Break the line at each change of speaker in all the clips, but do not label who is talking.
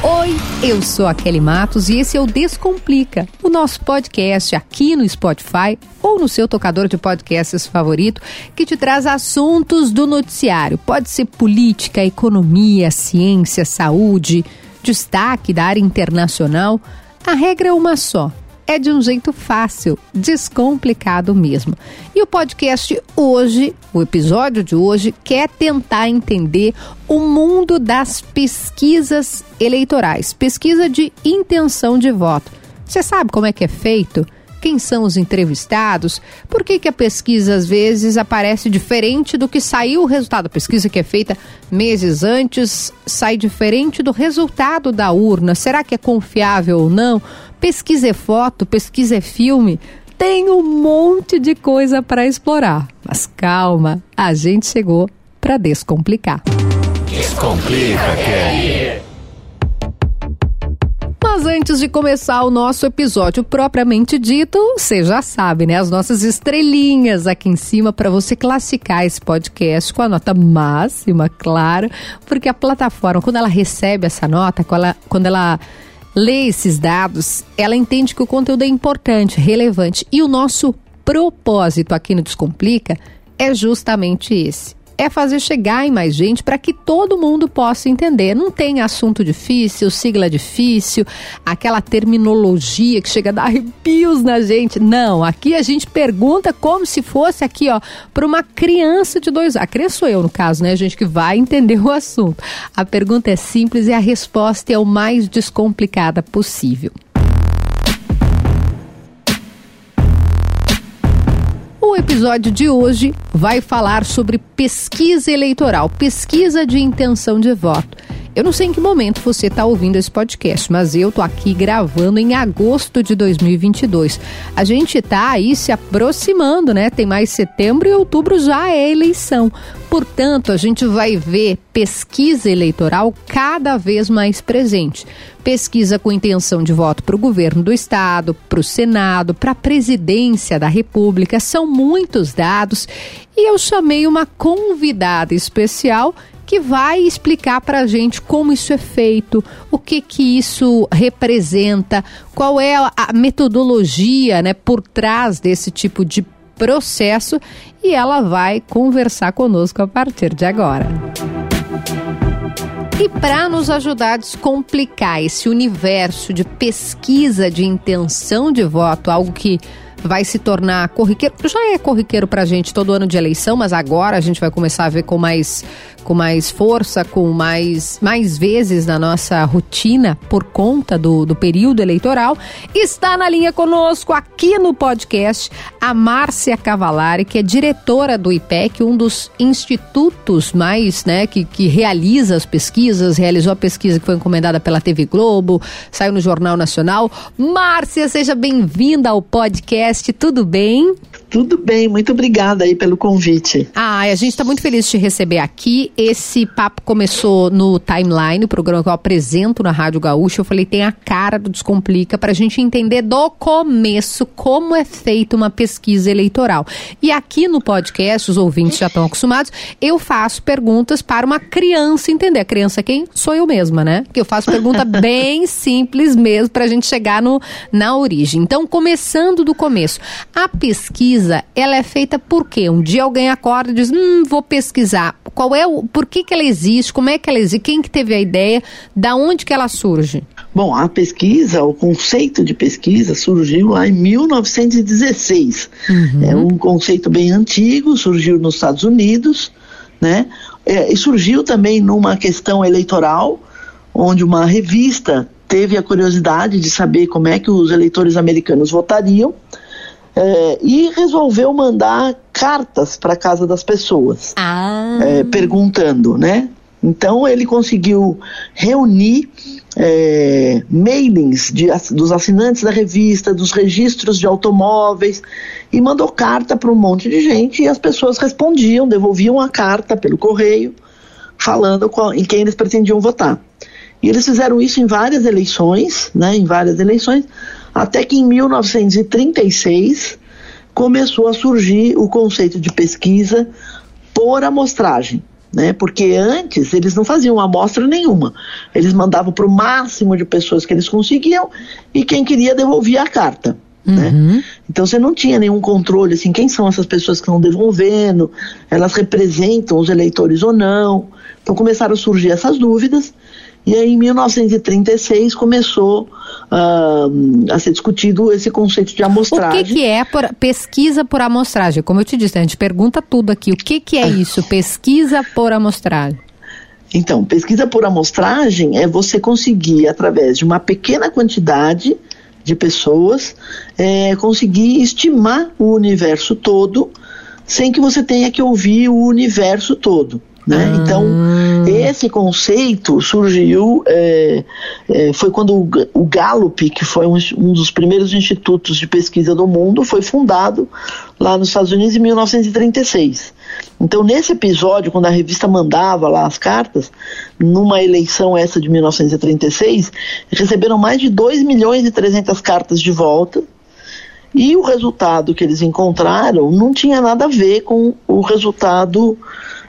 Oi, eu sou a Kelly Matos e esse é o Descomplica, o nosso podcast aqui no Spotify ou no seu tocador de podcasts favorito que te traz assuntos do noticiário. Pode ser política, economia, ciência, saúde, destaque da área internacional. A regra é uma só é de um jeito fácil, descomplicado mesmo. E o podcast hoje, o episódio de hoje, quer tentar entender o mundo das pesquisas eleitorais, pesquisa de intenção de voto. Você sabe como é que é feito? Quem são os entrevistados? Por que, que a pesquisa às vezes aparece diferente do que saiu o resultado? A pesquisa que é feita meses antes sai diferente do resultado da urna. Será que é confiável ou não? Pesquisa é foto, pesquisa é filme. Tem um monte de coisa para explorar. Mas calma, a gente chegou para descomplicar. Descomplica, Kelly. Mas antes de começar o nosso episódio propriamente dito, você já sabe, né? As nossas estrelinhas aqui em cima para você classificar esse podcast com a nota máxima, claro, porque a plataforma, quando ela recebe essa nota, quando ela, quando ela lê esses dados, ela entende que o conteúdo é importante, relevante. E o nosso propósito aqui no Descomplica é justamente esse é fazer chegar em mais gente para que todo mundo possa entender. Não tem assunto difícil, sigla difícil, aquela terminologia que chega a dar arrepios na gente. Não, aqui a gente pergunta como se fosse aqui, ó, para uma criança de dois anos. A criança sou eu, no caso, né, gente, que vai entender o assunto. A pergunta é simples e a resposta é o mais descomplicada possível. Episódio de hoje vai falar sobre pesquisa eleitoral, pesquisa de intenção de voto. Eu não sei em que momento você está ouvindo esse podcast, mas eu tô aqui gravando em agosto de 2022. A gente está aí se aproximando, né? Tem mais setembro e outubro já é eleição. Portanto, a gente vai ver pesquisa eleitoral cada vez mais presente. Pesquisa com intenção de voto para o governo do estado, para o Senado, para a presidência da República. São muitos dados e eu chamei uma convidada especial que vai explicar para a gente como isso é feito, o que que isso representa, qual é a metodologia né, por trás desse tipo de processo e ela vai conversar conosco a partir de agora. E para nos ajudar a descomplicar esse universo de pesquisa de intenção de voto, algo que vai se tornar corriqueiro. Já é corriqueiro para a gente todo ano de eleição, mas agora a gente vai começar a ver com mais, com mais força, com mais, mais vezes na nossa rotina por conta do, do período eleitoral. Está na linha conosco aqui no podcast a Márcia Cavalari, que é diretora do IPEC, um dos institutos mais, né, que, que realiza as pesquisas, realizou a pesquisa que foi encomendada pela TV Globo, saiu no Jornal Nacional. Márcia, seja bem-vinda ao podcast tudo bem?
Tudo bem, muito obrigada aí pelo convite.
Ah, a gente está muito feliz de te receber aqui. Esse papo começou no Timeline, o programa que eu apresento na Rádio Gaúcha. Eu falei, tem a cara do Descomplica para a gente entender do começo como é feita uma pesquisa eleitoral. E aqui no podcast, os ouvintes já estão acostumados, eu faço perguntas para uma criança entender. A criança quem? Sou eu mesma, né? Que eu faço pergunta bem simples mesmo para a gente chegar no, na origem. Então, começando do começo. A pesquisa pesquisa, ela é feita por quê? Um dia alguém acorda e diz, hum, vou pesquisar. Qual é o, por que que ela existe? Como é que ela existe? Quem que teve a ideia? Da onde que ela surge?
Bom, a pesquisa, o conceito de pesquisa surgiu lá em 1916. Uhum. É um conceito bem antigo, surgiu nos Estados Unidos, né? É, e surgiu também numa questão eleitoral, onde uma revista teve a curiosidade de saber como é que os eleitores americanos votariam é, e resolveu mandar cartas para casa das pessoas, ah. é, perguntando, né? Então ele conseguiu reunir é, mailings de, dos assinantes da revista, dos registros de automóveis e mandou carta para um monte de gente e as pessoas respondiam, devolviam a carta pelo correio, falando qual, em quem eles pretendiam votar. E eles fizeram isso em várias eleições, né, em várias eleições, até que em 1936 começou a surgir o conceito de pesquisa por amostragem. né? Porque antes eles não faziam amostra nenhuma. Eles mandavam para o máximo de pessoas que eles conseguiam e quem queria devolvia a carta. Né? Uhum. Então você não tinha nenhum controle assim, quem são essas pessoas que estão devolvendo, elas representam os eleitores ou não. Então começaram a surgir essas dúvidas e aí, em 1936, começou uh, a ser discutido esse conceito de amostragem.
O que, que é por, pesquisa por amostragem? Como eu te disse, a gente pergunta tudo aqui. O que, que é isso, pesquisa por amostragem?
Então, pesquisa por amostragem é você conseguir, através de uma pequena quantidade de pessoas, é, conseguir estimar o universo todo sem que você tenha que ouvir o universo todo. Né? Ah. Então, esse conceito surgiu, é, é, foi quando o, o, Gallup, que foi um, um, dos primeiros institutos de pesquisa do mundo, foi fundado lá nos Estados Unidos em 1936. Então, nesse episódio, quando a revista mandava lá as cartas, numa eleição essa de 1936, receberam mais de 2 milhões e 300 cartas de volta, e o resultado que eles encontraram não tinha nada a ver com o resultado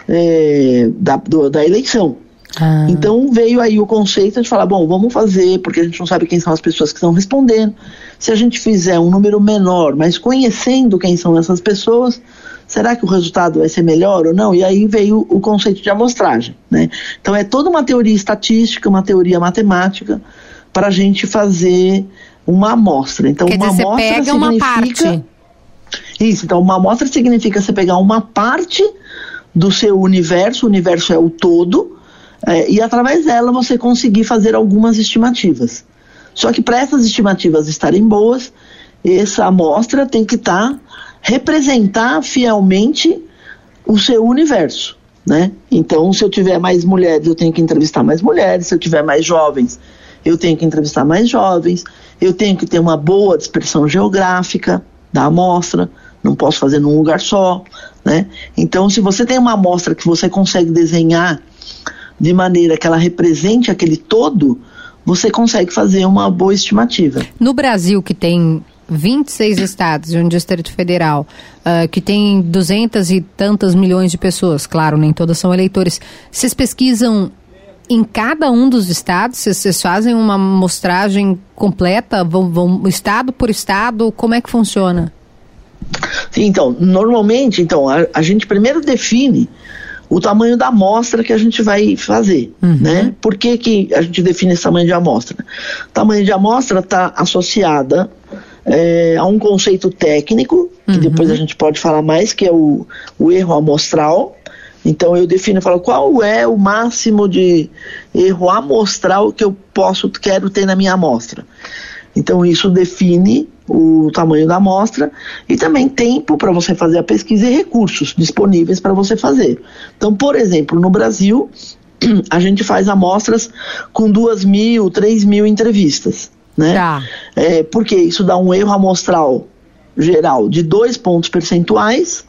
é, da, do, da eleição. Ah. Então veio aí o conceito de falar, bom, vamos fazer, porque a gente não sabe quem são as pessoas que estão respondendo. Se a gente fizer um número menor, mas conhecendo quem são essas pessoas, será que o resultado vai ser melhor ou não? E aí veio o conceito de amostragem. Né? Então é toda uma teoria estatística, uma teoria matemática, para a gente fazer uma amostra. Então,
Quer
uma
dizer, amostra você pega significa... uma parte.
Isso, então uma amostra significa você pegar uma parte do seu universo, o universo é o todo, é, e através dela você conseguir fazer algumas estimativas. Só que para essas estimativas estarem boas, essa amostra tem que estar tá, representar fielmente o seu universo, né? Então, se eu tiver mais mulheres, eu tenho que entrevistar mais mulheres. Se eu tiver mais jovens, eu tenho que entrevistar mais jovens. Eu tenho que ter uma boa dispersão geográfica da amostra. Não posso fazer num lugar só. Né? Então, se você tem uma amostra que você consegue desenhar de maneira que ela represente aquele todo, você consegue fazer uma boa estimativa.
No Brasil, que tem 26 estados e um Distrito Federal, uh, que tem duzentas e tantas milhões de pessoas, claro, nem todas são eleitores, vocês pesquisam em cada um dos estados? Vocês fazem uma amostragem completa, vão, vão estado por estado? Como é que funciona?
Então, normalmente, então, a, a, gente primeiro define o tamanho da amostra que a gente vai fazer, uhum. né? Por que, que a gente define esse tamanho de amostra? O tamanho de amostra está associada é, a um conceito técnico, que uhum. depois a gente pode falar mais, que é o, o erro amostral. Então eu defino, falo qual é o máximo de erro amostral que eu posso, quero ter na minha amostra. Então isso define o tamanho da amostra e também tempo para você fazer a pesquisa e recursos disponíveis para você fazer. Então, por exemplo, no Brasil, a gente faz amostras com duas mil, três mil entrevistas, né? Tá. É, porque isso dá um erro amostral geral de dois pontos percentuais.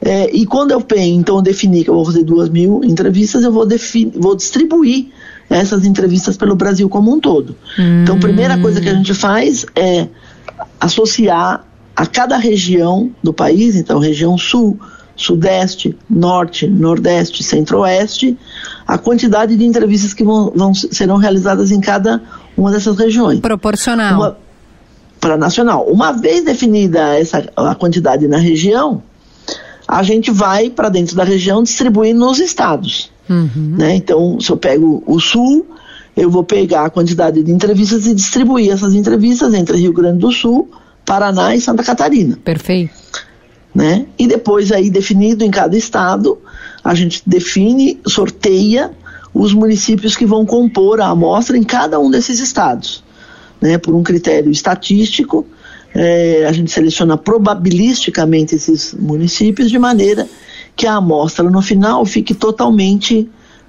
É, e quando eu penso, então eu defini que eu vou fazer duas mil entrevistas, eu vou, vou distribuir essas entrevistas pelo Brasil como um todo. Hum. Então, a primeira coisa que a gente faz é associar a cada região do país, então região sul, sudeste, norte, nordeste, centro-oeste, a quantidade de entrevistas que vão, vão, serão realizadas em cada uma dessas regiões.
Proporcional.
Para nacional. Uma vez definida essa a quantidade na região, a gente vai para dentro da região distribuir nos estados. Uhum. Né? Então, se eu pego o sul, eu vou pegar a quantidade de entrevistas e distribuir essas entrevistas entre Rio Grande do Sul, Paraná e Santa Catarina.
Perfeito.
Né? E depois aí definido em cada estado, a gente define, sorteia os municípios que vão compor a amostra em cada um desses estados, né? Por um critério estatístico, é, a gente seleciona probabilisticamente esses municípios de maneira que a amostra no final fique totalmente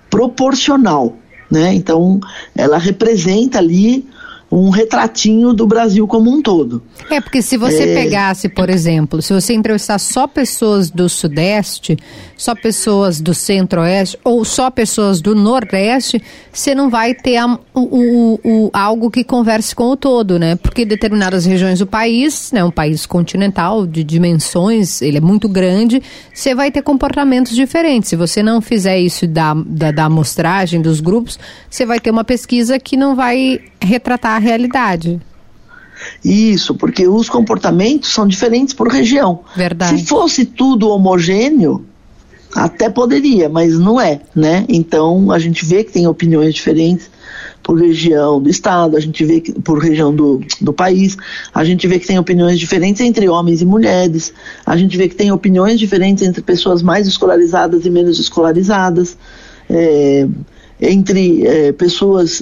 proporcional, né? Então, ela representa ali um retratinho do Brasil como um todo.
É, porque se você é... pegasse, por exemplo, se você entrevistar só pessoas do Sudeste, só pessoas do Centro-Oeste ou só pessoas do Nordeste, você não vai ter a, o, o, o, algo que converse com o todo, né? Porque determinadas regiões do país, né, um país continental de dimensões, ele é muito grande, você vai ter comportamentos diferentes. Se você não fizer isso da, da, da amostragem dos grupos, você vai ter uma pesquisa que não vai retratar a realidade.
Isso, porque os comportamentos são diferentes por região.
Verdade.
Se fosse tudo homogêneo, até poderia, mas não é, né? Então a gente vê que tem opiniões diferentes por região do estado, a gente vê que por região do, do país, a gente vê que tem opiniões diferentes entre homens e mulheres, a gente vê que tem opiniões diferentes entre pessoas mais escolarizadas e menos escolarizadas. É, entre é, pessoas,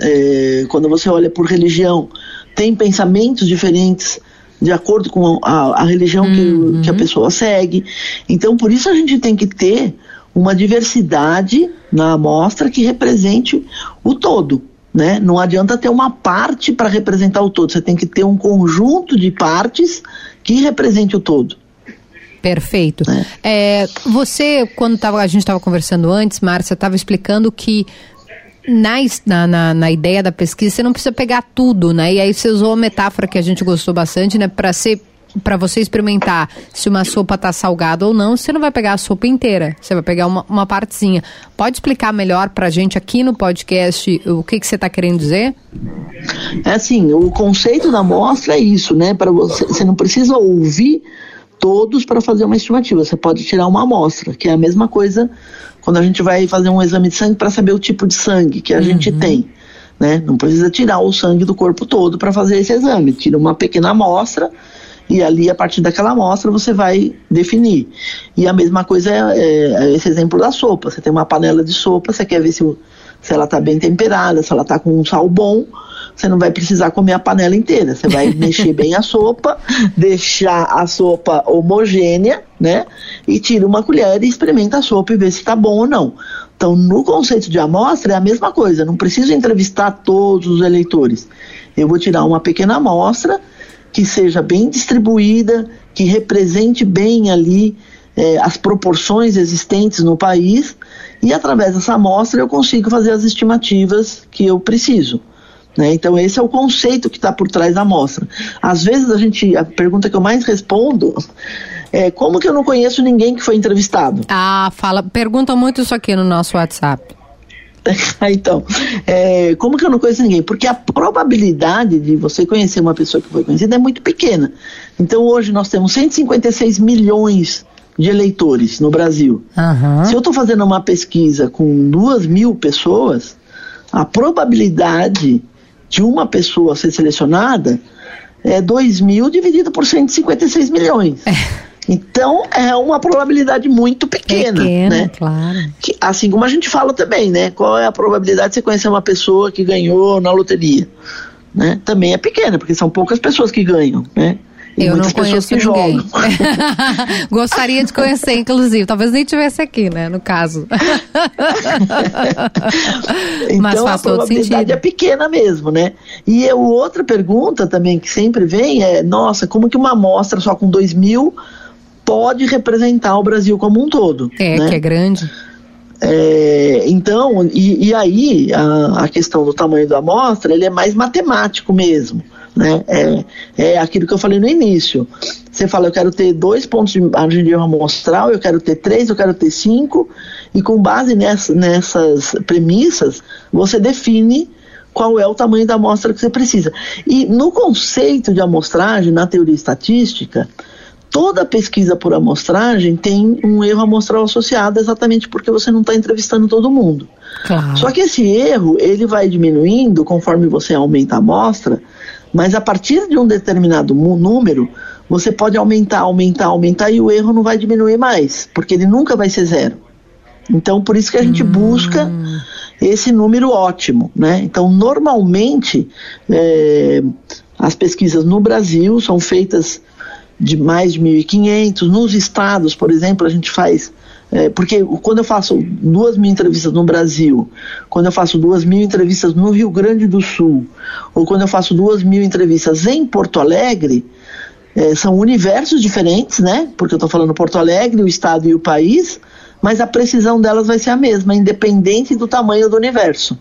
é, quando você olha por religião, tem pensamentos diferentes de acordo com a, a religião uhum. que, que a pessoa segue. Então, por isso a gente tem que ter uma diversidade na amostra que represente o todo. Né? Não adianta ter uma parte para representar o todo, você tem que ter um conjunto de partes que represente o todo.
Perfeito. É. É, você, quando tava, a gente estava conversando antes, Márcia, estava explicando que na, na, na, ideia da pesquisa você não precisa pegar tudo, né? E aí você usou uma metáfora que a gente gostou bastante, né? Para ser para você experimentar se uma sopa está salgada ou não, você não vai pegar a sopa inteira, você vai pegar uma, uma partezinha. Pode explicar melhor para a gente aqui no podcast o que, que você está querendo dizer?
É assim, o conceito da amostra é isso, né? Para você, você não precisa ouvir todos para fazer uma estimativa. Você pode tirar uma amostra, que é a mesma coisa quando a gente vai fazer um exame de sangue para saber o tipo de sangue que a uhum. gente tem. Né? Não precisa tirar o sangue do corpo todo para fazer esse exame. Tira uma pequena amostra e ali, a partir daquela amostra, você vai definir. E a mesma coisa é, é, é esse exemplo da sopa. Você tem uma panela de sopa, você quer ver se, se ela está bem temperada, se ela está com um sal bom você não vai precisar comer a panela inteira. Você vai mexer bem a sopa, deixar a sopa homogênea, né? E tira uma colher e experimenta a sopa e vê se está bom ou não. Então, no conceito de amostra é a mesma coisa. Não preciso entrevistar todos os eleitores. Eu vou tirar uma pequena amostra que seja bem distribuída, que represente bem ali eh, as proporções existentes no país e através dessa amostra eu consigo fazer as estimativas que eu preciso. Né? Então, esse é o conceito que está por trás da amostra. Às vezes, a gente, a pergunta que eu mais respondo é como que eu não conheço ninguém que foi entrevistado?
Ah, fala, perguntam muito isso aqui no nosso WhatsApp.
então, é, como que eu não conheço ninguém? Porque a probabilidade de você conhecer uma pessoa que foi conhecida é muito pequena. Então, hoje nós temos 156 milhões de eleitores no Brasil. Uhum. Se eu estou fazendo uma pesquisa com duas mil pessoas, a probabilidade de uma pessoa ser selecionada é 2 mil dividido por 156 milhões. É. Então é uma probabilidade muito pequena, pequena né?
Claro.
Que, assim como a gente fala também, né? Qual é a probabilidade de você conhecer uma pessoa que ganhou na loteria? Né? Também é pequena, porque são poucas pessoas que ganham, né?
Eu não conheço ninguém. Gostaria de conhecer, inclusive. Talvez nem tivesse aqui, né? No caso.
então, Mas faz a probabilidade é pequena mesmo, né? E a outra pergunta também que sempre vem é: nossa, como que uma amostra só com 2 mil pode representar o Brasil como um todo?
É,
né?
que é grande.
É, então, e, e aí a, a, questão do tamanho da amostra, ele é mais matemático mesmo. Né? É, é aquilo que eu falei no início. Você fala, eu quero ter dois pontos de margem de erro amostral, eu quero ter três, eu quero ter cinco, e com base nessa, nessas premissas, você define qual é o tamanho da amostra que você precisa. E no conceito de amostragem, na teoria estatística, toda pesquisa por amostragem tem um erro amostral associado exatamente porque você não está entrevistando todo mundo. Claro. Só que esse erro ele vai diminuindo conforme você aumenta a amostra mas a partir de um determinado número, você pode aumentar, aumentar, aumentar e o erro não vai diminuir mais, porque ele nunca vai ser zero. Então, por isso que a gente hum. busca esse número ótimo, né? Então, normalmente, é, as pesquisas no Brasil são feitas de mais de 1.500. Nos estados, por exemplo, a gente faz é, porque quando eu faço duas mil entrevistas no Brasil, quando eu faço duas mil entrevistas no Rio Grande do Sul, ou quando eu faço duas mil entrevistas em Porto Alegre, é, são universos diferentes, né? Porque eu estou falando Porto Alegre, o estado e o país, mas a precisão delas vai ser a mesma, independente do tamanho do universo.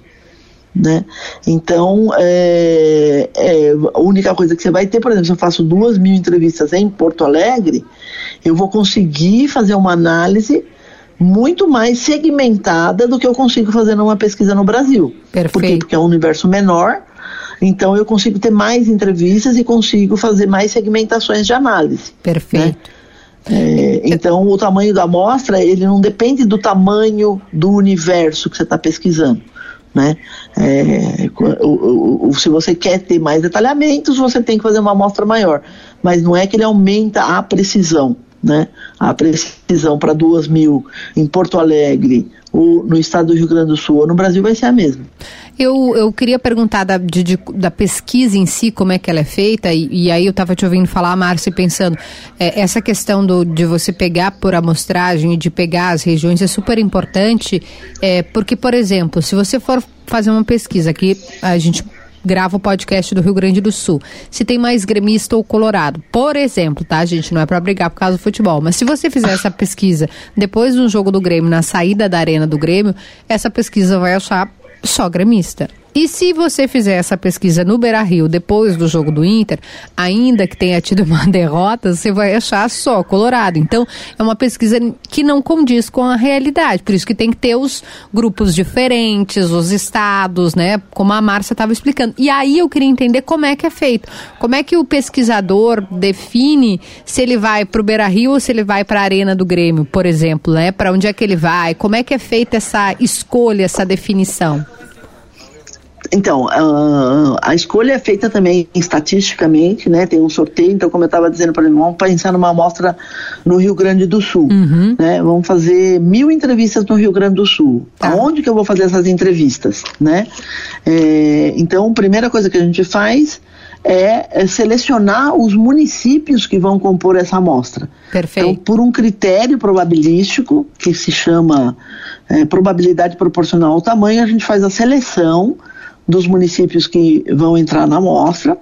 Né? Então, é, é, a única coisa que você vai ter, por exemplo, se eu faço duas mil entrevistas em Porto Alegre, eu vou conseguir fazer uma análise muito mais segmentada do que eu consigo fazer numa pesquisa no Brasil.
Perfeito.
Por quê? Porque é um universo menor, então eu consigo ter mais entrevistas e consigo fazer mais segmentações de análise.
Perfeito. Né?
É, então o tamanho da amostra ele não depende do tamanho do universo que você está pesquisando. Né? É, o, o, se você quer ter mais detalhamentos, você tem que fazer uma amostra maior. Mas não é que ele aumenta a precisão né? A precisão para duas mil em Porto Alegre, ou no estado do Rio Grande do Sul, ou no Brasil vai ser a mesma.
Eu, eu queria perguntar da, de, de, da pesquisa em si, como é que ela é feita, e, e aí eu estava te ouvindo falar, Márcia, pensando, é, essa questão do, de você pegar por amostragem e de pegar as regiões é super importante, é, porque, por exemplo, se você for fazer uma pesquisa que a gente grava o podcast do Rio Grande do Sul. Se tem mais gremista ou colorado. Por exemplo, tá, gente? Não é para brigar por causa do futebol. Mas se você fizer essa pesquisa depois do jogo do Grêmio, na saída da arena do Grêmio, essa pesquisa vai achar só gremista. E se você fizer essa pesquisa no Beira Rio depois do jogo do Inter, ainda que tenha tido uma derrota, você vai achar só Colorado. Então, é uma pesquisa que não condiz com a realidade. Por isso que tem que ter os grupos diferentes, os estados, né? Como a Márcia estava explicando. E aí eu queria entender como é que é feito. Como é que o pesquisador define se ele vai para o Beira Rio ou se ele vai para a Arena do Grêmio, por exemplo, né? Para onde é que ele vai? Como é que é feita essa escolha, essa definição?
Então, uh, a escolha é feita também estatisticamente, né? Tem um sorteio, então, como eu estava dizendo, por exemplo, vamos pensar numa amostra no Rio Grande do Sul, uhum. né? Vamos fazer mil entrevistas no Rio Grande do Sul. Tá. Aonde que eu vou fazer essas entrevistas, né? É, então, a primeira coisa que a gente faz é, é, selecionar os municípios que vão compor essa amostra.
Perfeito.
Então, por um critério probabilístico, que se chama é, probabilidade proporcional ao tamanho, a gente faz a seleção dos municípios que vão entrar na amostra.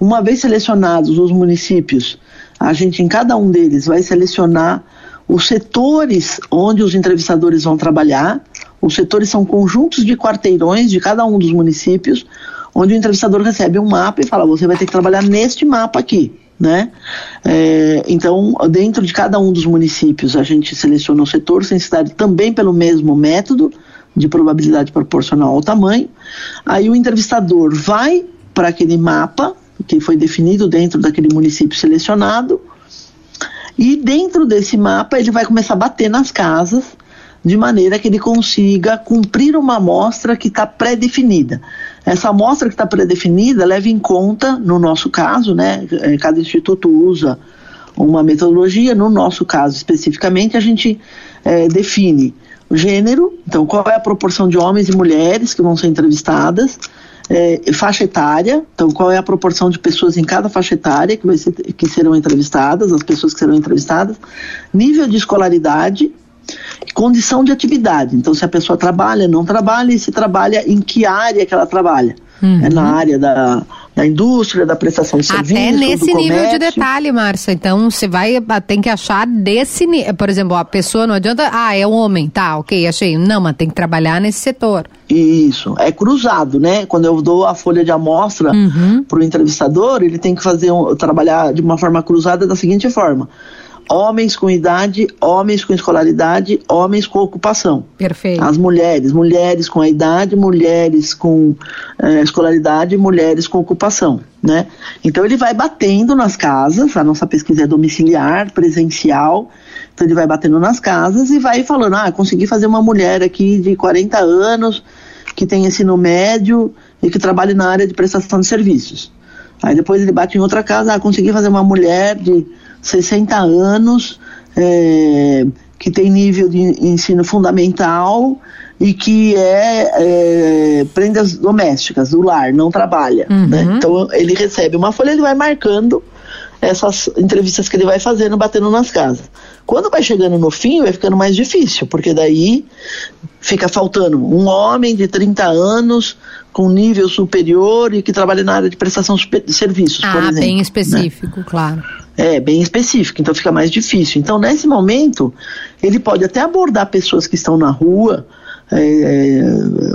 Uma vez selecionados os municípios, a gente em cada um deles vai selecionar os setores onde os entrevistadores vão trabalhar. Os setores são conjuntos de quarteirões de cada um dos municípios, onde o entrevistador recebe um mapa e fala: você vai ter que trabalhar neste mapa aqui. Né? É, então, dentro de cada um dos municípios, a gente seleciona o setor sem cidade também pelo mesmo método de probabilidade proporcional ao tamanho. Aí o entrevistador vai para aquele mapa que foi definido dentro daquele município selecionado e dentro desse mapa ele vai começar a bater nas casas de maneira que ele consiga cumprir uma amostra que está pré-definida. Essa amostra que está pré-definida leva em conta, no nosso caso, né, é, cada instituto usa uma metodologia, no nosso caso especificamente, a gente é, define gênero, então qual é a proporção de homens e mulheres que vão ser entrevistadas, é, faixa etária, então qual é a proporção de pessoas em cada faixa etária que, ser, que serão entrevistadas, as pessoas que serão entrevistadas, nível de escolaridade, condição de atividade, então se a pessoa trabalha, não trabalha e se trabalha em que área que ela trabalha. Uhum. É na área da, da indústria, da prestação de serviços.
Até nesse nível de detalhe, Márcia. Então, você vai, tem que achar desse nível. Por exemplo, a pessoa não adianta, ah, é um homem, tá, ok, achei. Não, mas tem que trabalhar nesse setor.
Isso, é cruzado, né? Quando eu dou a folha de amostra uhum. para o entrevistador, ele tem que fazer um, trabalhar de uma forma cruzada da seguinte forma homens com idade, homens com escolaridade, homens com ocupação.
Perfeito.
As mulheres, mulheres com a idade, mulheres com eh, escolaridade, mulheres com ocupação, né? Então ele vai batendo nas casas, a nossa pesquisa é domiciliar, presencial, então ele vai batendo nas casas e vai falando, ah, consegui fazer uma mulher aqui de 40 anos, que tem ensino médio e que trabalha na área de prestação de serviços. Aí depois ele bate em outra casa, ah, consegui fazer uma mulher de 60 anos, é, que tem nível de ensino fundamental e que é, é prendas domésticas, do lar, não trabalha. Uhum. Né? Então ele recebe uma folha, ele vai marcando essas entrevistas que ele vai fazendo, batendo nas casas. Quando vai chegando no fim, vai ficando mais difícil, porque daí fica faltando um homem de 30 anos com nível superior e que trabalha na área de prestação de serviços,
ah,
por exemplo.
bem
né?
específico, né? claro.
É, bem específico, então fica mais difícil. Então, nesse momento, ele pode até abordar pessoas que estão na rua, é, é,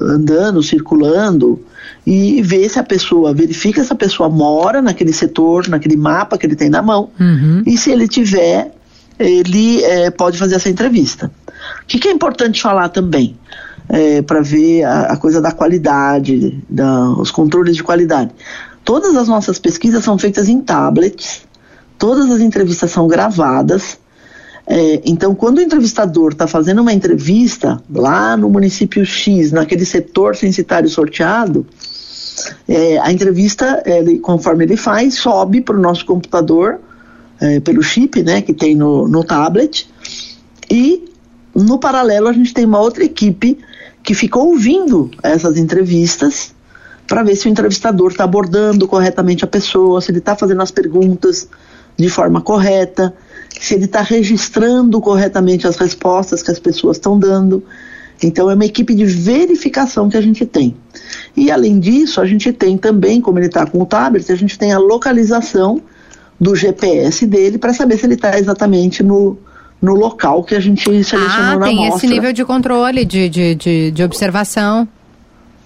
andando, circulando, e ver se a pessoa, verifica se a pessoa mora naquele setor, naquele mapa que ele tem na mão,
uhum.
e se ele tiver, ele é, pode fazer essa entrevista. O que, que é importante falar também? É, para ver a, a, coisa da qualidade, da, os controles de qualidade. Todas as nossas pesquisas são feitas em tablets, todas as entrevistas são gravadas, é, então, quando o entrevistador está fazendo uma entrevista lá no município X, naquele setor censitário sorteado, é, a entrevista, ele, conforme ele faz, sobe para o nosso computador, é, pelo chip né, que tem no, no tablet, e no paralelo a gente tem uma outra equipe que fica ouvindo essas entrevistas para ver se o entrevistador está abordando corretamente a pessoa, se ele está fazendo as perguntas de forma correta se ele está registrando corretamente as respostas que as pessoas estão dando. Então, é uma equipe de verificação que a gente tem. E, além disso, a gente tem também, como ele está com o tablet, a gente tem a localização do GPS dele para saber se ele está exatamente no, no local que a gente selecionou ah, na
tem
esse
nível de controle, de, de, de, de observação.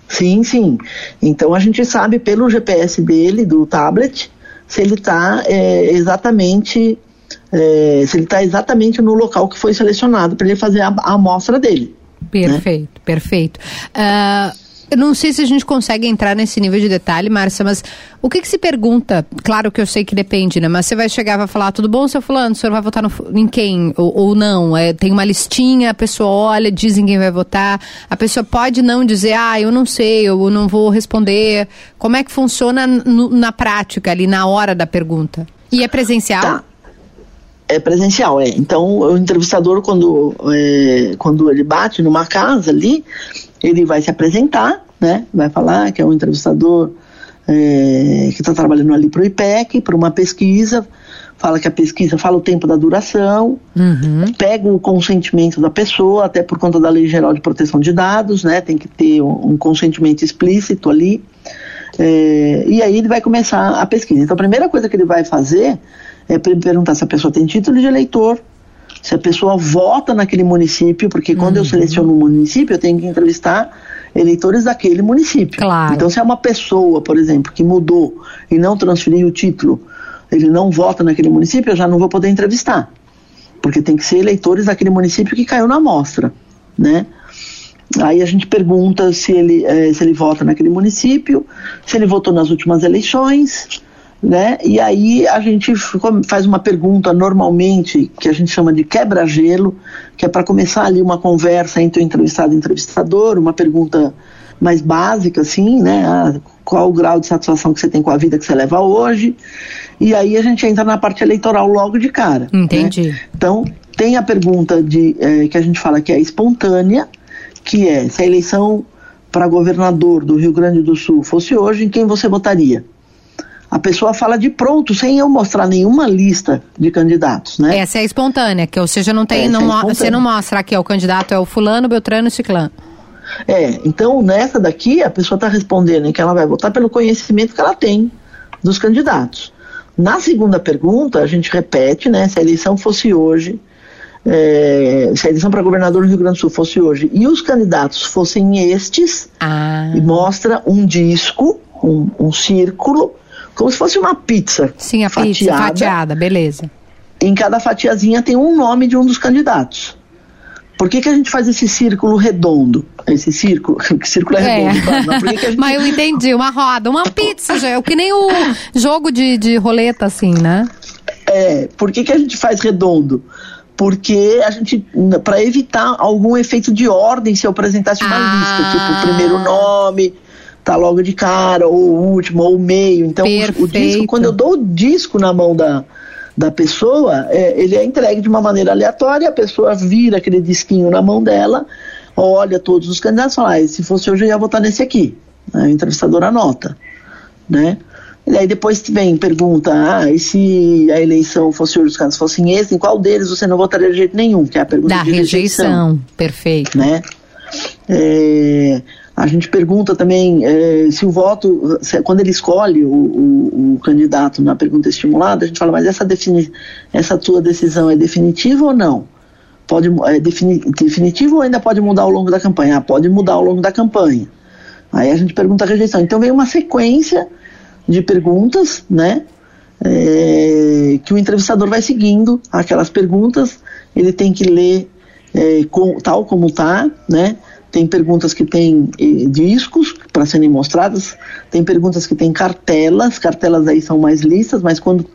Sim, sim. Então, a gente sabe pelo GPS dele, do tablet, se ele está é, exatamente é, se ele está exatamente no local que foi selecionado para ele fazer a, a amostra dele.
Perfeito, né? perfeito. Uh, eu não sei se a gente consegue entrar nesse nível de detalhe, Márcia, mas o que, que, se pergunta? Claro que eu sei que depende, né? Mas você vai chegar e vai falar, tudo bom, seu fulano, o senhor vai votar no, em quem? Ou, ou não? É, tem uma listinha, a pessoa olha, diz em quem vai votar. A pessoa pode não dizer, ah, eu não sei, eu não vou responder. Como é que funciona no, na prática, ali, na hora da pergunta? E é presencial?
Tá é presencial, é. Então, o entrevistador, quando, é, quando ele bate numa casa ali, ele vai se apresentar, né? Vai falar que é um entrevistador é, que está trabalhando ali para o IPEC, para uma pesquisa, fala que a pesquisa fala o tempo da duração,
uhum.
pega o consentimento da pessoa, até por conta da Lei Geral de Proteção de Dados, né? Tem que ter um, um consentimento explícito ali. É, e aí ele vai começar a pesquisa. Então, a primeira coisa que ele vai fazer é perguntar se a pessoa tem título de eleitor, se a pessoa vota naquele município, porque quando uhum. eu seleciono um município, eu tenho que entrevistar eleitores daquele município.
Claro.
Então, se é uma pessoa, por exemplo, que mudou e não transferiu o título, ele não vota naquele município, eu já não vou poder entrevistar. Porque tem que ser eleitores daquele município que caiu na amostra, né? Aí a gente pergunta se ele, eh, se ele vota naquele município, se ele votou nas últimas eleições, né? E aí a gente faz uma pergunta normalmente que a gente chama de quebra-gelo, que é para começar ali uma conversa entre o entrevistado e o entrevistador, uma pergunta mais básica, assim, né? Ah, qual o grau de satisfação que você tem com a vida que você leva hoje? E aí a gente entra na parte eleitoral logo de cara.
Né? Entendi.
Né? Então, tem a pergunta de, é, que a gente fala que é espontânea, que é se a eleição para governador do Rio Grande do Sul fosse hoje, em quem você votaria? A pessoa fala de pronto, sem eu mostrar nenhuma lista de candidatos, né?
Essa é espontânea, que ou seja, não tem, não, é você não mostra aqui, ó, o candidato é o fulano, beltrano e ciclano.
É, então nessa daqui a pessoa está respondendo que ela vai votar pelo conhecimento que ela tem dos candidatos. Na segunda pergunta, a gente repete, né, se a eleição fosse hoje, é, se a eleição para governador do Rio Grande do Sul fosse hoje e os candidatos fossem estes,
ah.
e mostra um disco, um, um círculo, como se fosse uma pizza.
Sim, a fatiada. pizza fatiada, beleza.
Em cada fatiazinha tem um nome de um dos candidatos. Por que, que a gente faz esse círculo redondo? Esse círculo, que círculo é, é. redondo. Tá?
Não, gente... Mas eu entendi, uma roda, uma pizza, já, é que nem o jogo de, de roleta, assim, né?
É, por que, que a gente faz redondo? Porque a gente, para evitar algum efeito de ordem, se eu apresentasse uma ah. lista, tipo, o primeiro nome, tá logo de cara, ou o último, ou o meio. Então, o, o, disco, quando eu dou o disco na mão da, da pessoa, é, ele é entregue de uma maneira aleatória, a pessoa vira aquele disquinho na mão dela, olha todos os candidatos e fala, ah, se fosse hoje eu ia votar nesse aqui. A entrevistadora anota, né? E daí depois vem pergunta, ah, e se a eleição fosse hoje, os casos fossem esses, em qual deles você não votaria de jeito nenhum? Que é a pergunta
da
rejeição. rejeição.
Perfeito.
Né? É, a gente pergunta também é, se o voto, se, quando ele escolhe o, o, o, candidato na pergunta estimulada, a gente fala, mas essa, defini, essa tua decisão é definitiva ou não? Pode, é defini, definitivo ou ainda pode mudar ao longo da campanha? Ah, pode mudar ao longo da campanha. Aí a gente pergunta a rejeição. Então vem uma sequência de perguntas, né? É, que o entrevistador vai seguindo aquelas perguntas, ele tem que ler é, com, tal como está, né? Tem perguntas que têm eh, discos para serem mostradas, tem perguntas que têm cartelas, cartelas aí são mais listas, mas quando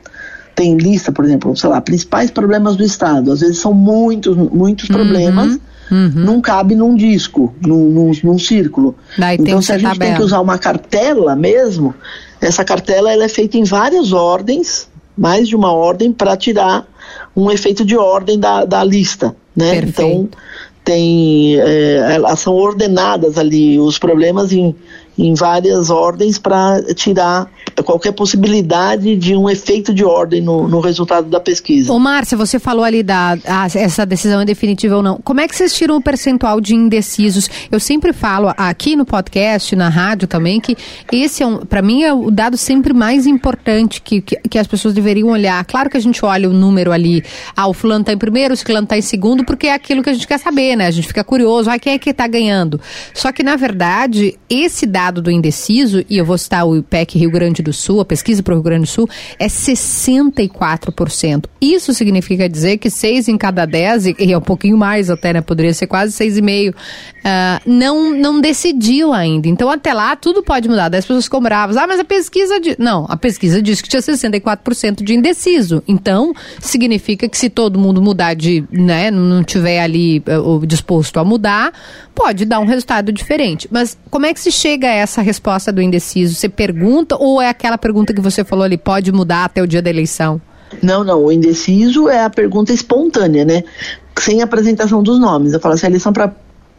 tem lista, por exemplo, sei lá, principais problemas do Estado, às vezes são muitos, muitos uhum. problemas, Uhum. não cabe num disco, num, num, num círculo. Daí então, se a gente tabela. tem que usar uma cartela mesmo, essa cartela ela é feita em várias ordens, mais de uma ordem, para tirar um efeito de ordem da, da lista. Né? Então, tem, é, elas são ordenadas ali, os problemas em, em várias ordens para tirar qualquer possibilidade de um efeito de ordem no, no resultado da pesquisa.
Ô Márcia, você falou ali da a, essa decisão é definitiva ou não. Como é que vocês tiram o percentual de indecisos? Eu sempre falo aqui no podcast, na rádio também, que esse é um, para mim é o dado sempre mais importante que, que, que, as pessoas deveriam olhar. Claro que a gente olha o número ali, ah, o fulano está em primeiro, o fulano está em segundo, porque é aquilo que a gente quer saber, né? A gente fica curioso, ah, quem é que está ganhando? Só que na verdade, esse dado do indeciso, e eu vou citar o IPEC Rio Grande do Sul, a pesquisa para o Rio Grande do Sul, é 64%. Isso significa dizer que seis em cada dez, e é um pouquinho mais até, né? Poderia ser quase seis e meio, uh, não, não decidiu ainda. Então, até lá, tudo pode mudar. Daí as pessoas ficam bravas. Ah, mas a pesquisa... Diz... Não, a pesquisa diz que tinha 64% de indeciso. Então, significa que se todo mundo mudar de... né, não tiver ali uh, disposto a mudar, pode dar um resultado diferente. Mas como é que se chega a essa resposta do indeciso? Você pergunta ou é aquela pergunta que você falou ali, pode mudar até o dia da eleição?
Não, não. O indeciso é a pergunta espontânea, né? Sem apresentação dos nomes. Eu falo, se a eleição para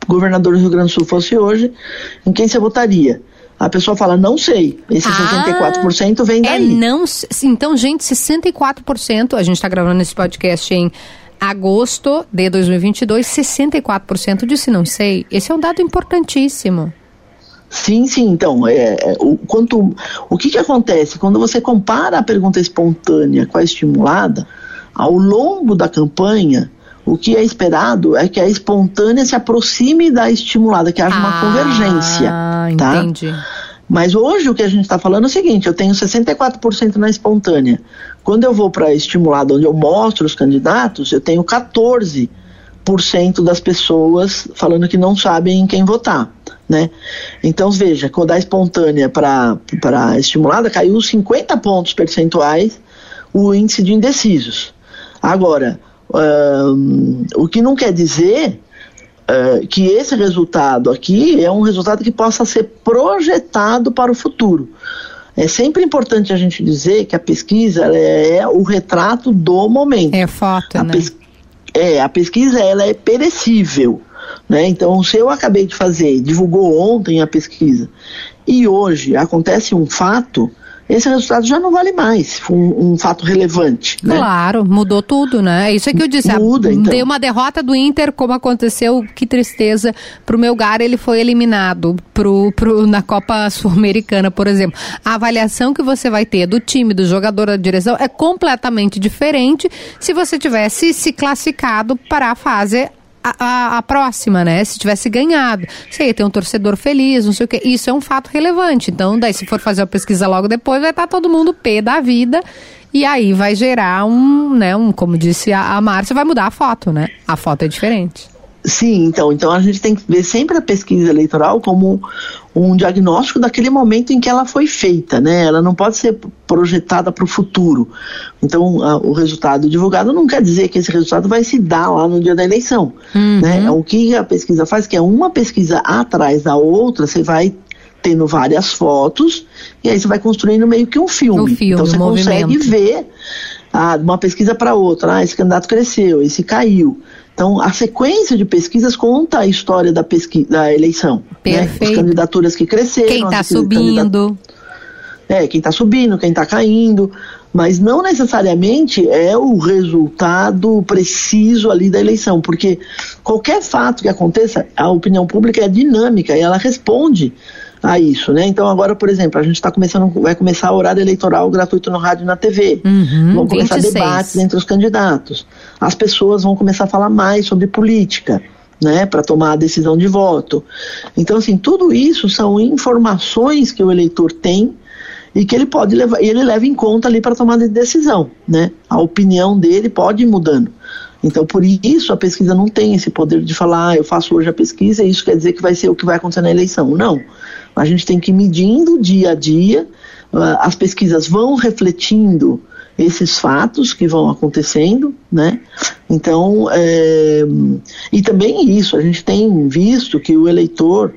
governador do Rio Grande do Sul fosse hoje, em quem você votaria? A pessoa fala, não sei. Esse ah, 64% vem é daí.
É não, então, gente, 64%, a gente está gravando esse podcast em agosto de 2022, 64% disse não sei. Esse é um dado importantíssimo.
Sim, sim. Então, é, é, o, quanto, o que, que acontece? Quando você compara a pergunta espontânea com a estimulada, ao longo da campanha, o que é esperado é que a espontânea se aproxime da estimulada, que haja ah, uma convergência. Tá? Entendi. Mas hoje o que a gente está falando é o seguinte: eu tenho 64% na espontânea. Quando eu vou para a estimulada, onde eu mostro os candidatos, eu tenho 14% das pessoas falando que não sabem em quem votar né? Então, veja, quando a espontânea para a estimulada caiu 50 pontos percentuais o índice de indecisos. Agora, um, o que não quer dizer uh, que esse resultado aqui é um resultado que possa ser projetado para o futuro. É sempre importante a gente dizer que a pesquisa é o retrato do momento.
É foto, a né?
É, a pesquisa ela é perecível. Né? Então, se eu acabei de fazer, divulgou ontem a pesquisa, e hoje acontece um fato, esse resultado já não vale mais, um, um fato relevante. Né?
Claro, mudou tudo, né? É isso é que eu disse. Muda, então. Deu uma derrota do Inter, como aconteceu, que tristeza. Pro meu Melgar, ele foi eliminado pro, pro, na Copa Sul-Americana, por exemplo. A avaliação que você vai ter do time, do jogador, da direção, é completamente diferente se você tivesse se classificado para a fase a, a, próxima, né? Se tivesse ganhado. Ia ter um torcedor feliz, não sei o quê. Isso é um fato relevante. Então, daí, se for fazer a pesquisa logo depois, vai estar todo mundo pé da vida. E aí vai gerar um, né? Um, como disse a, a Márcia, vai mudar a foto, né? A foto é diferente.
Sim, então, então a gente tem que ver sempre a pesquisa eleitoral como um diagnóstico daquele momento em que ela foi feita, né? Ela não pode ser projetada para o futuro. Então, a, o resultado divulgado não quer dizer que esse resultado vai se dar lá no dia da eleição, uhum. né? O que a pesquisa faz, que é uma pesquisa atrás da outra, você vai tendo várias fotos e aí você vai construindo meio que um filme. Um filme então você consegue ver ah, uma pesquisa para outra, ah, esse candidato cresceu, esse caiu. Então, a sequência de pesquisas conta a história da, pesqui da eleição. Perfeito. Né? As candidaturas que cresceram.
Quem está subindo.
É, quem está subindo, quem está caindo, mas não necessariamente é o resultado preciso ali da eleição, porque qualquer fato que aconteça, a opinião pública é dinâmica e ela responde a isso, né? Então agora, por exemplo, a gente está começando, vai começar o horário eleitoral gratuito no rádio e na TV.
Uhum,
vão começar
26.
debates entre os candidatos. As pessoas vão começar a falar mais sobre política. Né, para tomar a decisão de voto. Então, assim, tudo isso são informações que o eleitor tem e que ele pode levar, ele leva em conta ali para tomar de decisão, né? A opinião dele pode ir mudando. Então, por isso a pesquisa não tem esse poder de falar, ah, eu faço hoje a pesquisa e isso quer dizer que vai ser o que vai acontecer na eleição. Não. A gente tem que ir medindo dia a dia, ah, as pesquisas vão refletindo esses fatos que vão acontecendo, né? Então, é, e também isso, a gente tem visto que o eleitor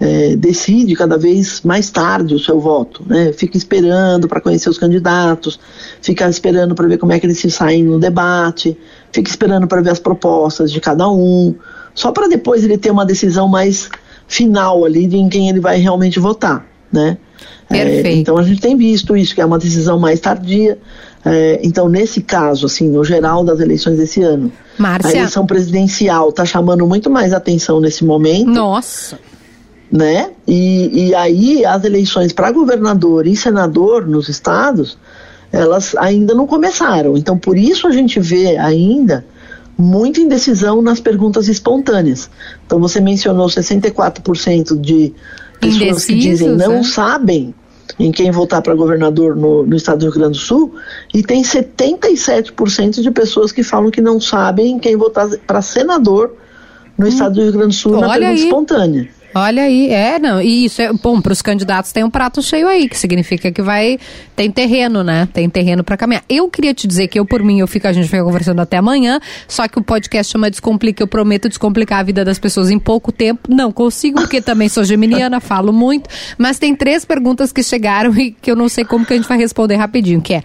é, decide cada vez mais tarde o seu voto, né? Fica esperando para conhecer os candidatos, fica esperando para ver como é que eles se saem no debate, fica esperando para ver as propostas de cada um, só para depois ele ter uma decisão mais final ali de em quem ele vai realmente votar, né? É,
Perfeito.
então a gente tem visto isso, que é uma decisão mais tardia. É, então, nesse caso, assim, no geral das eleições desse ano, a
Márcia,
eleição presidencial está chamando muito mais atenção nesse momento,
nossa,
né? E, e aí as eleições para governador e senador nos estados, elas ainda não começaram. Então, por isso a gente vê ainda muita indecisão nas perguntas espontâneas. Então, você mencionou 64% de pessoas que dizem
Indecisos,
não
é?
sabem em quem votar para governador no, no estado do Rio Grande do Sul, e tem 77% de pessoas que falam que não sabem em quem votar para senador no estado do Rio Grande do Sul na
Hum.
Pergunta
aí.
espontânea.
Olha aí, é, não, e isso é bom para os candidatos tem um prato cheio aí, que significa que vai tem terreno, né? Tem terreno para caminhar. Eu queria te dizer que eu por mim eu fico a gente fica conversando até amanhã, só que o podcast chama Descomplica, eu prometo descomplicar a vida das pessoas em pouco tempo. Não consigo porque também sou geminiana, falo muito, mas tem três perguntas que chegaram e que eu não sei como que a gente vai responder rapidinho, que é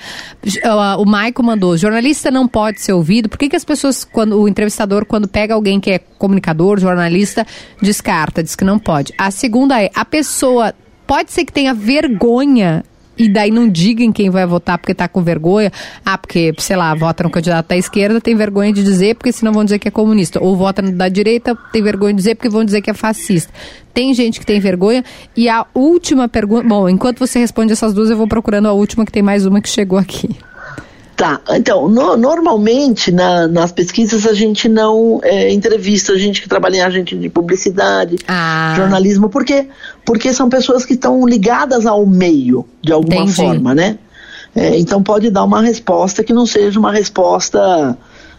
o Maico mandou, jornalista não pode ser ouvido. Por que, que as pessoas quando o entrevistador quando pega alguém que é comunicador, jornalista, descarta, diz que não pode. A segunda é, a pessoa pode ser que tenha vergonha e daí não diga em quem vai votar porque tá com vergonha. Ah, porque, sei lá, vota no candidato da esquerda, tem vergonha de dizer, porque senão vão dizer que é comunista. Ou vota da direita, tem vergonha de dizer, porque vão dizer que é fascista. Tem gente que tem vergonha. E a última pergunta. Bom, enquanto você responde essas duas, eu vou procurando a última, que tem mais uma que chegou aqui.
Tá, então, no- normalmente na- nas pesquisas a gente não é, entrevista gente que trabalha em agente de publicidade,
Ah.
jornalismo, por quê? Porque são pessoas que estão ligadas ao meio, de alguma
Entendi.
forma, né? É, então pode dar uma resposta que não seja uma resposta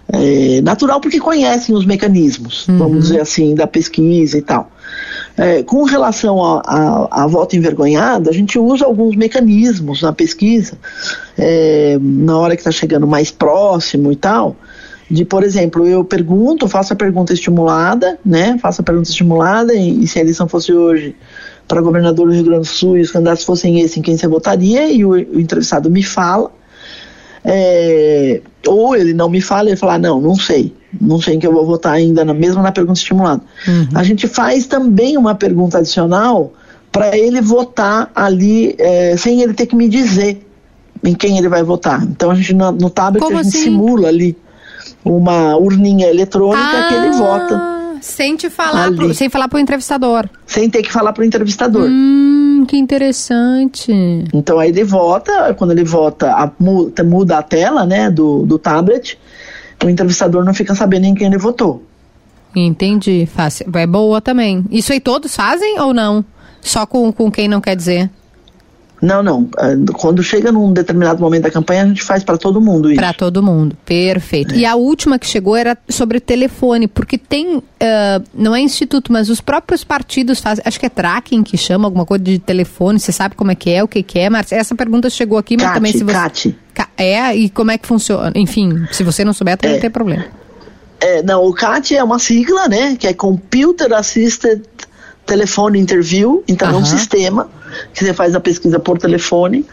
é, natural, porque conhecem os mecanismos, vamos dizer assim, da pesquisa e tal. É, com relação a, a, a voto envergonhado, a gente usa alguns mecanismos na pesquisa, é, na hora que está chegando mais próximo e tal, de, por exemplo, eu pergunto, faço a pergunta estimulada, né? Faço a pergunta estimulada, e, e se a eleição fosse hoje para governador do Rio Grande do Sul e os candidatos fossem esse, em quem você votaria, e o, o entrevistado me fala. É, ou ele não me fala, ele fala, não, não sei, não sei em que eu vou votar ainda, mesmo na pergunta estimulada. A gente faz também uma pergunta adicional para ele votar ali, é, sem ele ter que me dizer em quem ele vai votar. Então a gente no, no tablet
Como
a gente
assim?
simula ali uma urninha eletrônica que ele vota,
Ah, Sem te falar, pro, sem falar pro entrevistador.
sem ter que falar para o entrevistador.
Hum, que interessante.
Então aí ele vota, quando ele vota, a- mu- muda a tela né, do, do tablet, o entrevistador não fica sabendo em quem ele votou.
Entendi. Fácil. É boa também. Isso aí todos fazem ou não? Só com, com quem não quer dizer?
Não, não. eh, Quando chega num determinado momento da campanha, a gente faz para todo mundo isso.
Para todo mundo. Perfeito. E a última que chegou era sobre telefone, porque tem, ah, não é instituto, mas os próprios partidos fazem, acho que é tracking que chama, alguma coisa de telefone, você sabe como é que é, o que que é, Márcia? Essa pergunta chegou aqui, mas
CAT,
também se você...
CAT.
Ca- É, e como é que funciona? Enfim, se você não souber, também
É.
não tem problema.
É, não, o CAT é uma sigla, né? Que é Computer Assisted Telephone Interview. Então é um sistema que você faz a pesquisa por telefone.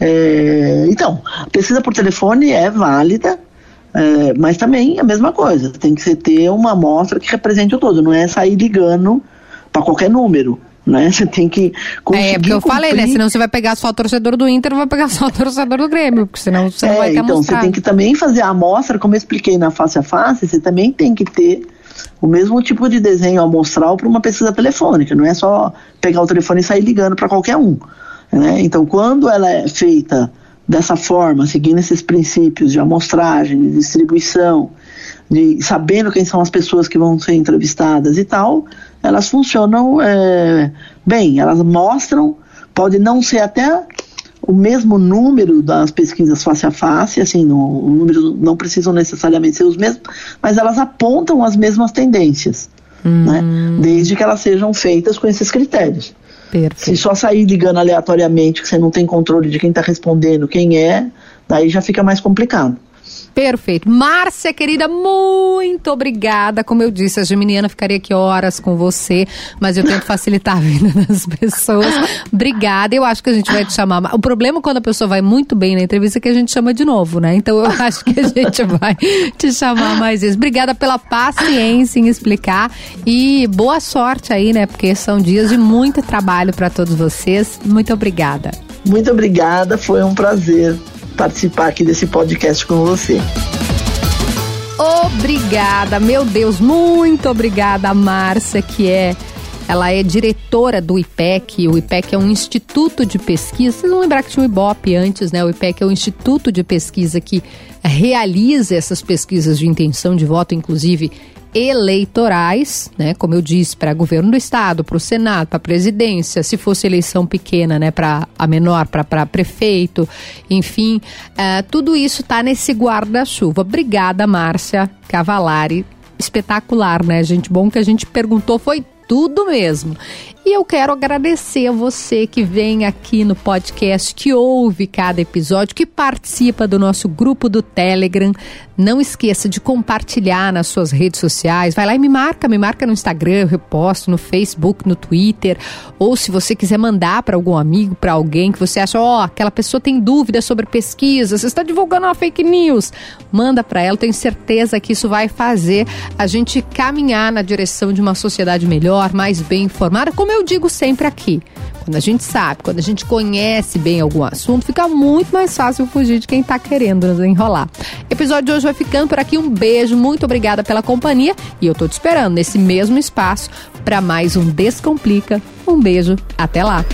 É, então, a pesquisa por telefone é válida, é, mas também é a mesma coisa. Tem que ter uma amostra que represente o todo. Não é sair ligando para qualquer número. né? Você tem que
É, porque eu cumprir. falei, né? Senão você vai pegar só o torcedor do Inter, vai pegar só o torcedor do Grêmio, porque senão você é, não vai ter
então você tem que também fazer a amostra, como eu expliquei na face a face, você também tem que ter o mesmo tipo de desenho amostral para uma pesquisa telefônica, não é só pegar o telefone e sair ligando para qualquer um. Né? Então, quando ela é feita dessa forma, seguindo esses princípios de amostragem, de distribuição, de sabendo quem são as pessoas que vão ser entrevistadas e tal, elas funcionam é, bem, elas mostram, pode não ser até o mesmo número das pesquisas face a face, assim, no, o número não precisam necessariamente ser os mesmos, mas elas apontam as mesmas tendências, hum. né? Desde que elas sejam feitas com esses critérios. Perfeito. Se só sair ligando aleatoriamente, que você não tem controle de quem está respondendo, quem é, daí já fica mais complicado.
Perfeito. Márcia, querida, muito obrigada. Como eu disse, a Geminiana ficaria aqui horas com você, mas eu tento facilitar a vida das pessoas. Obrigada. Eu acho que a gente vai te chamar. O problema quando a pessoa vai muito bem na entrevista é que a gente chama de novo, né? Então eu acho que a gente vai te chamar mais vezes. Obrigada pela paciência em explicar e boa sorte aí, né? Porque são dias de muito trabalho para todos vocês. Muito obrigada.
Muito obrigada, foi um prazer participar aqui desse podcast com você.
Obrigada, meu Deus, muito obrigada, Márcia, que é ela é diretora do IPEC. O IPEC é um instituto de pesquisa. Vocês vão lembrar que tinha o IBOP antes, né? O IPEC é um instituto de pesquisa que realiza essas pesquisas de intenção de voto, inclusive eleitorais, né? Como eu disse, para governo do estado, para o senado, para a presidência, se fosse eleição pequena, né? Para a menor, para prefeito, enfim, uh, tudo isso está nesse guarda-chuva. Obrigada, Márcia Cavalari. Espetacular, né, gente? Bom que a gente perguntou foi tudo mesmo. E eu quero agradecer a você que vem aqui no podcast, que ouve cada episódio, que participa do nosso grupo do Telegram. Não esqueça de compartilhar nas suas redes sociais. Vai lá e me marca, me marca no Instagram, eu reposto no Facebook, no Twitter. Ou se você quiser mandar para algum amigo, para alguém que você acha, ó, oh, aquela pessoa tem dúvida sobre pesquisa, você está divulgando uma fake news. Manda para ela, tenho certeza que isso vai fazer a gente caminhar na direção de uma sociedade melhor, mais bem informada, como eu eu digo sempre aqui, quando a gente sabe, quando a gente conhece bem algum assunto, fica muito mais fácil fugir de quem está querendo nos enrolar. O episódio de hoje vai ficando por aqui. Um beijo, muito obrigada pela companhia e eu tô te esperando nesse mesmo espaço para mais um Descomplica. Um beijo, até lá.